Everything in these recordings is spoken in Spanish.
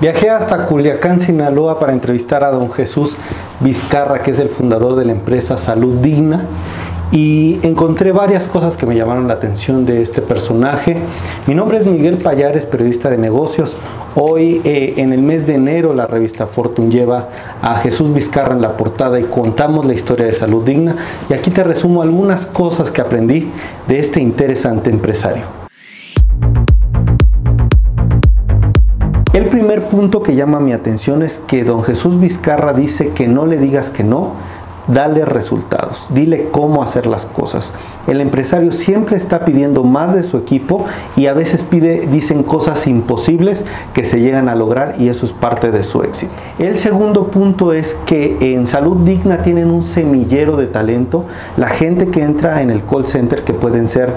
Viajé hasta Culiacán, Sinaloa, para entrevistar a don Jesús Vizcarra, que es el fundador de la empresa Salud Digna, y encontré varias cosas que me llamaron la atención de este personaje. Mi nombre es Miguel Payares, periodista de negocios. Hoy, eh, en el mes de enero, la revista Fortune lleva a Jesús Vizcarra en la portada y contamos la historia de Salud Digna. Y aquí te resumo algunas cosas que aprendí de este interesante empresario. El primer punto que llama mi atención es que don Jesús Vizcarra dice que no le digas que no, dale resultados, dile cómo hacer las cosas. El empresario siempre está pidiendo más de su equipo y a veces pide, dicen cosas imposibles que se llegan a lograr y eso es parte de su éxito. El segundo punto es que en Salud Digna tienen un semillero de talento, la gente que entra en el call center que pueden ser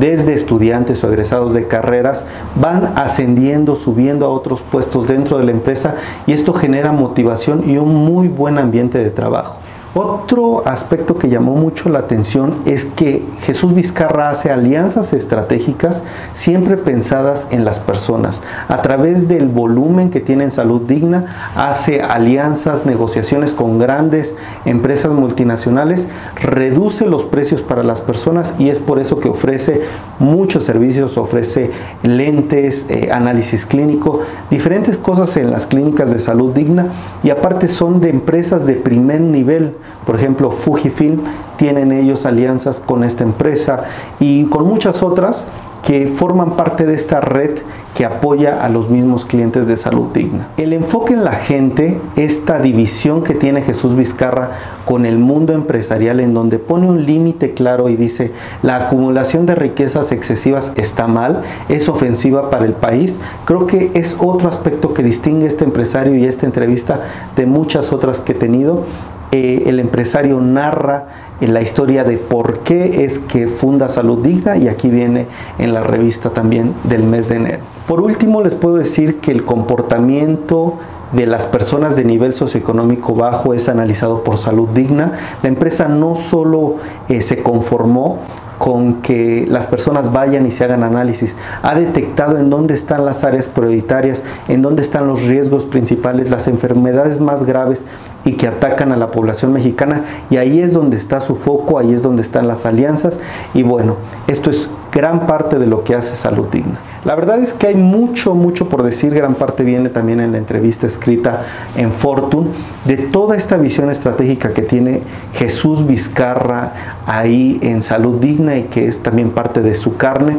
desde estudiantes o egresados de carreras, van ascendiendo, subiendo a otros puestos dentro de la empresa y esto genera motivación y un muy buen ambiente de trabajo. Otro aspecto que llamó mucho la atención es que Jesús Vizcarra hace alianzas estratégicas siempre pensadas en las personas. A través del volumen que tiene en salud digna, hace alianzas, negociaciones con grandes empresas multinacionales, reduce los precios para las personas y es por eso que ofrece muchos servicios, ofrece lentes, eh, análisis clínico, diferentes cosas en las clínicas de salud digna y aparte son de empresas de primer nivel por ejemplo, Fujifilm tienen ellos alianzas con esta empresa y con muchas otras que forman parte de esta red que apoya a los mismos clientes de salud digna. El enfoque en la gente, esta división que tiene Jesús Vizcarra con el mundo empresarial en donde pone un límite claro y dice la acumulación de riquezas excesivas está mal, es ofensiva para el país, creo que es otro aspecto que distingue a este empresario y esta entrevista de muchas otras que he tenido eh, el empresario narra en la historia de por qué es que funda Salud Digna y aquí viene en la revista también del mes de enero. Por último, les puedo decir que el comportamiento de las personas de nivel socioeconómico bajo es analizado por Salud Digna. La empresa no solo eh, se conformó con que las personas vayan y se hagan análisis. Ha detectado en dónde están las áreas prioritarias, en dónde están los riesgos principales, las enfermedades más graves y que atacan a la población mexicana y ahí es donde está su foco, ahí es donde están las alianzas y bueno, esto es gran parte de lo que hace Salud Digna. La verdad es que hay mucho, mucho por decir, gran parte viene también en la entrevista escrita en Fortune, de toda esta visión estratégica que tiene Jesús Vizcarra ahí en Salud Digna y que es también parte de su carne.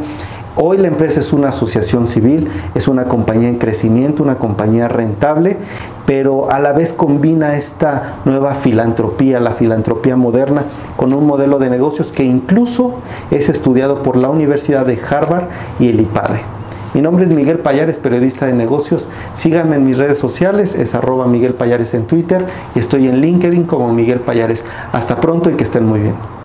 Hoy la empresa es una asociación civil, es una compañía en crecimiento, una compañía rentable, pero a la vez combina esta nueva filantropía, la filantropía moderna, con un modelo de negocios que incluso es estudiado por la Universidad de Harvard y el IPADE. Mi nombre es Miguel Payares, periodista de negocios. Síganme en mis redes sociales, es arroba Miguel Payares en Twitter y estoy en LinkedIn como Miguel Payares. Hasta pronto y que estén muy bien.